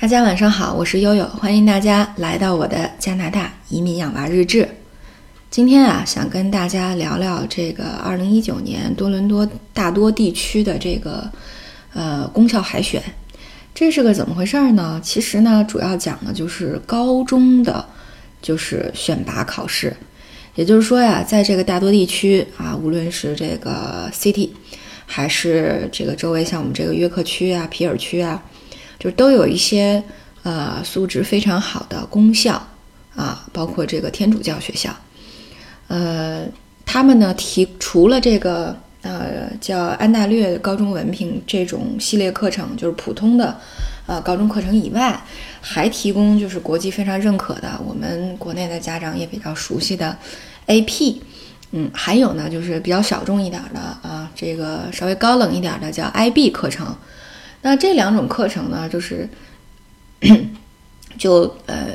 大家晚上好，我是悠悠，欢迎大家来到我的加拿大移民养娃日志。今天啊，想跟大家聊聊这个二零一九年多伦多大多地区的这个呃公校海选，这是个怎么回事呢？其实呢，主要讲的就是高中的就是选拔考试，也就是说呀，在这个大多地区啊，无论是这个 City 还是这个周围像我们这个约克区啊、皮尔区啊。就都有一些呃素质非常好的公校啊，包括这个天主教学校，呃，他们呢提除了这个呃叫安大略高中文凭这种系列课程，就是普通的呃高中课程以外，还提供就是国际非常认可的，我们国内的家长也比较熟悉的 AP，嗯，还有呢就是比较小众一点的啊，这个稍微高冷一点的叫 IB 课程。那这两种课程呢，就是，就呃，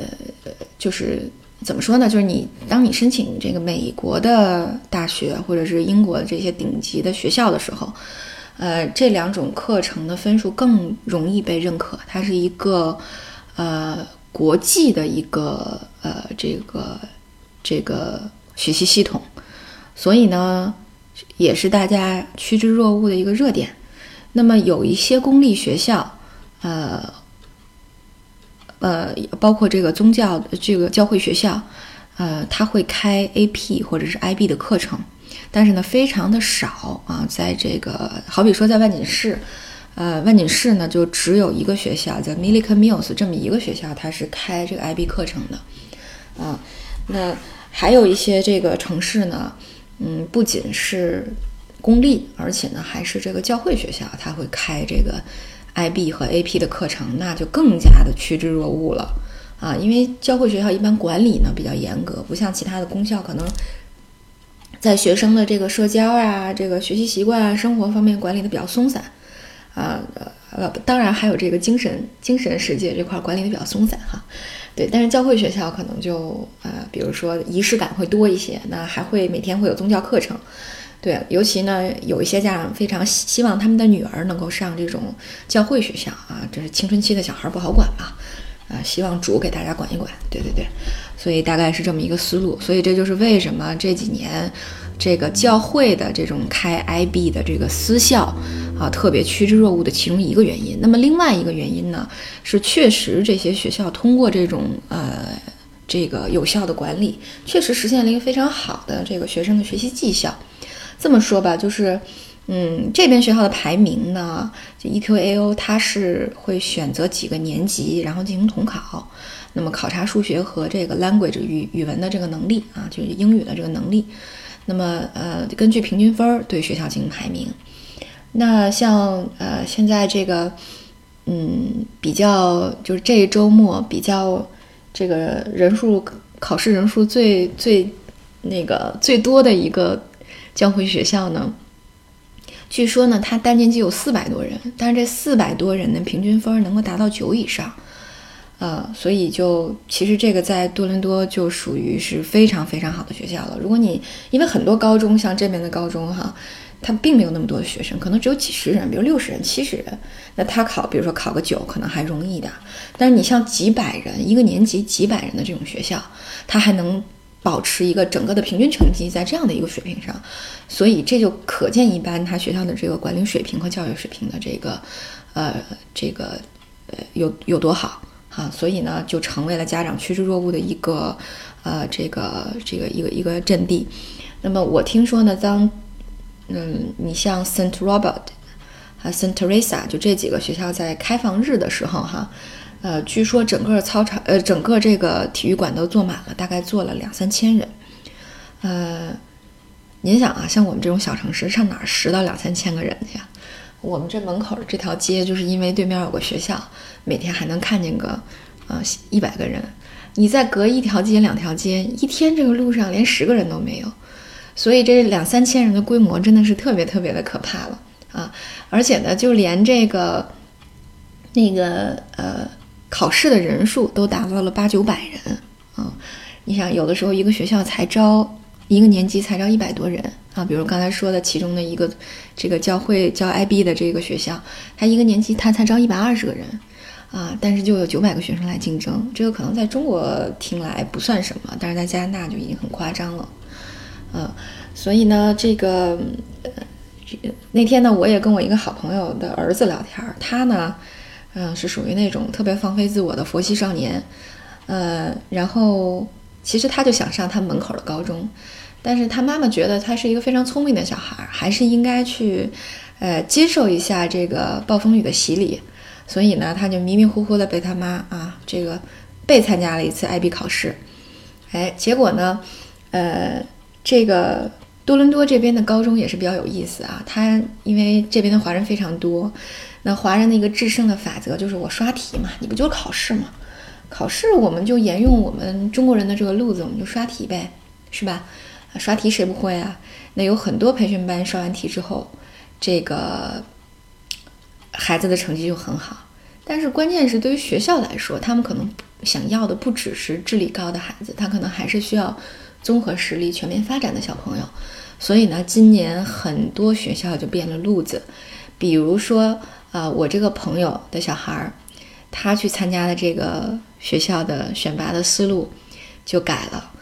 就是怎么说呢？就是你当你申请这个美国的大学或者是英国的这些顶级的学校的时候，呃，这两种课程的分数更容易被认可。它是一个呃国际的一个呃这个这个学习系统，所以呢，也是大家趋之若鹜的一个热点。那么有一些公立学校，呃，呃，包括这个宗教这个教会学校，呃，他会开 AP 或者是 IB 的课程，但是呢，非常的少啊。在这个好比说在万锦市，呃，万锦市呢就只有一个学校叫 Milik Mills 这么一个学校，它是开这个 IB 课程的，啊，那还有一些这个城市呢，嗯，不仅是。公立，而且呢，还是这个教会学校，他会开这个 IB 和 AP 的课程，那就更加的趋之若鹜了啊！因为教会学校一般管理呢比较严格，不像其他的公校，可能在学生的这个社交啊、这个学习习惯、啊、生活方面管理的比较松散啊。呃，当然还有这个精神精神世界这块管理的比较松散哈。对，但是教会学校可能就呃，比如说仪式感会多一些，那还会每天会有宗教课程。对，尤其呢，有一些家长非常希望他们的女儿能够上这种教会学校啊，这是青春期的小孩不好管嘛，啊，希望主给大家管一管，对对对，所以大概是这么一个思路，所以这就是为什么这几年这个教会的这种开 IB 的这个私校啊，特别趋之若鹜的其中一个原因。那么另外一个原因呢，是确实这些学校通过这种呃这个有效的管理，确实实现了一个非常好的这个学生的学习绩效。这么说吧，就是，嗯，这边学校的排名呢，就 EQAO，它是会选择几个年级，然后进行统考，那么考察数学和这个 language 语语文的这个能力啊，就是英语的这个能力。那么，呃，根据平均分儿对学校进行排名。那像呃现在这个，嗯，比较就是这一周末比较这个人数考试人数最最那个最多的一个。教会学校呢，据说呢，它单年级有四百多人，但是这四百多人的平均分能够达到九以上，呃，所以就其实这个在多伦多就属于是非常非常好的学校了。如果你因为很多高中像这边的高中哈，它并没有那么多的学生，可能只有几十人，比如六十人、七十人，那他考，比如说考个九，可能还容易一点。但是你像几百人一个年级几百人的这种学校，他还能。保持一个整个的平均成绩在这样的一个水平上，所以这就可见一斑，他学校的这个管理水平和教育水平的这个，呃，这个，呃，有有多好哈，所以呢，就成为了家长趋之若鹜的一个，呃，这个这个一个一个阵地。那么我听说呢，当，嗯，你像 Saint Robert 和 Saint Teresa 就这几个学校在开放日的时候哈。呃，据说整个操场，呃，整个这个体育馆都坐满了，大概坐了两三千人。呃，您想啊，像我们这种小城市，上哪儿拾到两三千个人去呀？我们这门口这条街，就是因为对面有个学校，每天还能看见个，呃，一百个人。你再隔一条街、两条街，一天这个路上连十个人都没有。所以这两三千人的规模真的是特别特别的可怕了啊！而且呢，就连这个，那个，呃。考试的人数都达到了八九百人啊！你想，有的时候一个学校才招一个年级才招一百多人啊。比如刚才说的其中的一个这个教会教 IB 的这个学校，他一个年级他才招一百二十个人啊，但是就有九百个学生来竞争，这个可能在中国听来不算什么，但是在加拿大就已经很夸张了，呃，所以呢，这个呃那天呢，我也跟我一个好朋友的儿子聊天，他呢，嗯，是属于那种特别放飞自我的佛系少年，呃，然后其实他就想上他门口的高中，但是他妈妈觉得他是一个非常聪明的小孩，还是应该去，呃，接受一下这个暴风雨的洗礼。所以呢，他就迷迷糊糊的被他妈啊，这个被参加了一次 IB 考试，哎，结果呢，呃，这个多伦多这边的高中也是比较有意思啊。他因为这边的华人非常多，那华人的一个制胜的法则就是我刷题嘛，你不就是考试嘛？考试我们就沿用我们中国人的这个路子，我们就刷题呗，是吧？刷题谁不会啊？那有很多培训班刷完题之后，这个。孩子的成绩就很好，但是关键是对于学校来说，他们可能想要的不只是智力高的孩子，他可能还是需要综合实力全面发展的小朋友。所以呢，今年很多学校就变了路子，比如说，啊，我这个朋友的小孩儿，他去参加的这个学校的选拔的思路就改了，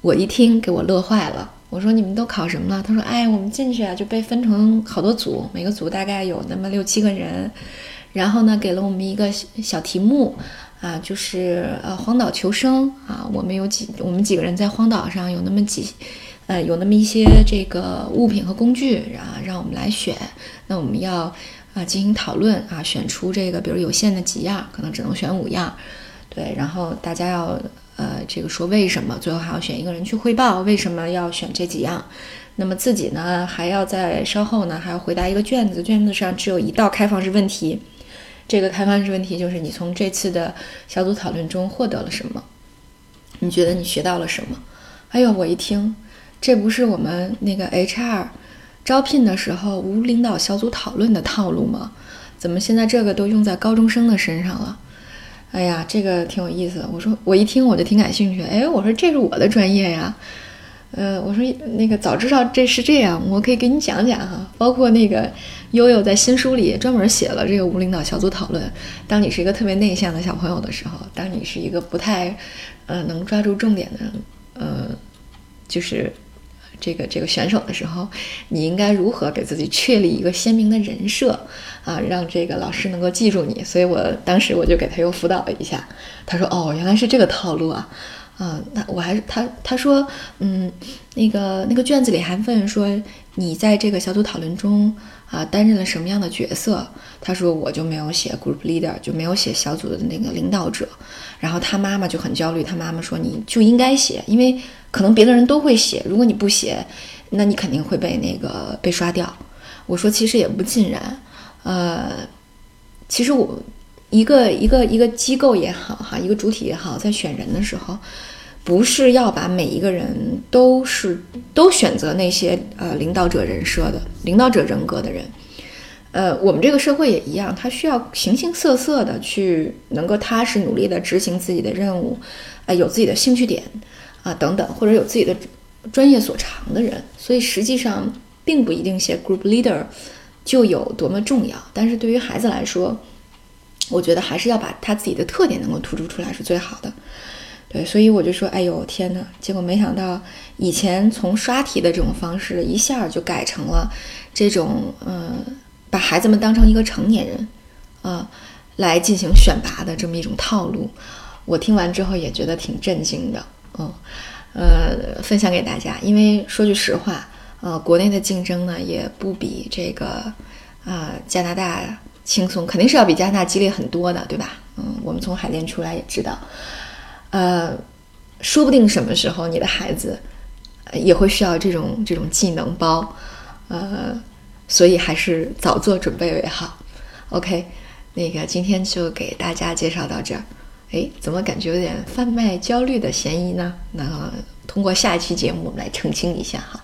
我一听给我乐坏了。我说你们都考什么了？他说：“哎，我们进去啊，就被分成好多组，每个组大概有那么六七个人，然后呢，给了我们一个小题目，啊，就是呃荒岛求生啊。我们有几，我们几个人在荒岛上有那么几，呃，有那么一些这个物品和工具，然后让我们来选。那我们要啊进行讨论啊，选出这个，比如有限的几样，可能只能选五样，对，然后大家要。”呃，这个说为什么最后还要选一个人去汇报为什么要选这几样？那么自己呢还要在稍后呢还要回答一个卷子，卷子上只有一道开放式问题。这个开放式问题就是你从这次的小组讨论中获得了什么？你觉得你学到了什么？哎呦，我一听，这不是我们那个 HR 招聘的时候无领导小组讨论的套路吗？怎么现在这个都用在高中生的身上了？哎呀，这个挺有意思的。我说，我一听我就挺感兴趣。哎，我说这是我的专业呀。呃，我说那个早知道这是这样，我可以给你讲讲哈。包括那个悠悠在新书里专门写了这个无领导小组讨论。当你是一个特别内向的小朋友的时候，当你是一个不太呃能抓住重点的，呃，就是。这个这个选手的时候，你应该如何给自己确立一个鲜明的人设啊，让这个老师能够记住你？所以我当时我就给他又辅导了一下。他说：“哦，原来是这个套路啊，啊，那我还是他他说，嗯，那个那个卷子里还问说你在这个小组讨论中啊担任了什么样的角色？他说我就没有写 group leader，就没有写小组的那个领导者。然后他妈妈就很焦虑，他妈妈说你就应该写，因为。”可能别的人都会写，如果你不写，那你肯定会被那个被刷掉。我说其实也不尽然，呃，其实我一个一个一个机构也好哈，一个主体也好，在选人的时候，不是要把每一个人都是都选择那些呃领导者人设的领导者人格的人，呃，我们这个社会也一样，他需要形形色色的去能够踏实努力的执行自己的任务，呃，有自己的兴趣点。啊，等等，或者有自己的专业所长的人，所以实际上并不一定写 group leader 就有多么重要。但是对于孩子来说，我觉得还是要把他自己的特点能够突出出来是最好的。对，所以我就说，哎呦天哪！结果没想到，以前从刷题的这种方式，一下就改成了这种，嗯，把孩子们当成一个成年人，啊，来进行选拔的这么一种套路。我听完之后也觉得挺震惊的。嗯，呃，分享给大家，因为说句实话，呃，国内的竞争呢也不比这个啊加拿大轻松，肯定是要比加拿大激烈很多的，对吧？嗯，我们从海淀出来也知道，呃，说不定什么时候你的孩子也会需要这种这种技能包，呃，所以还是早做准备为好。OK，那个今天就给大家介绍到这儿。哎，怎么感觉有点贩卖焦虑的嫌疑呢？那通过下一期节目我们来澄清一下哈。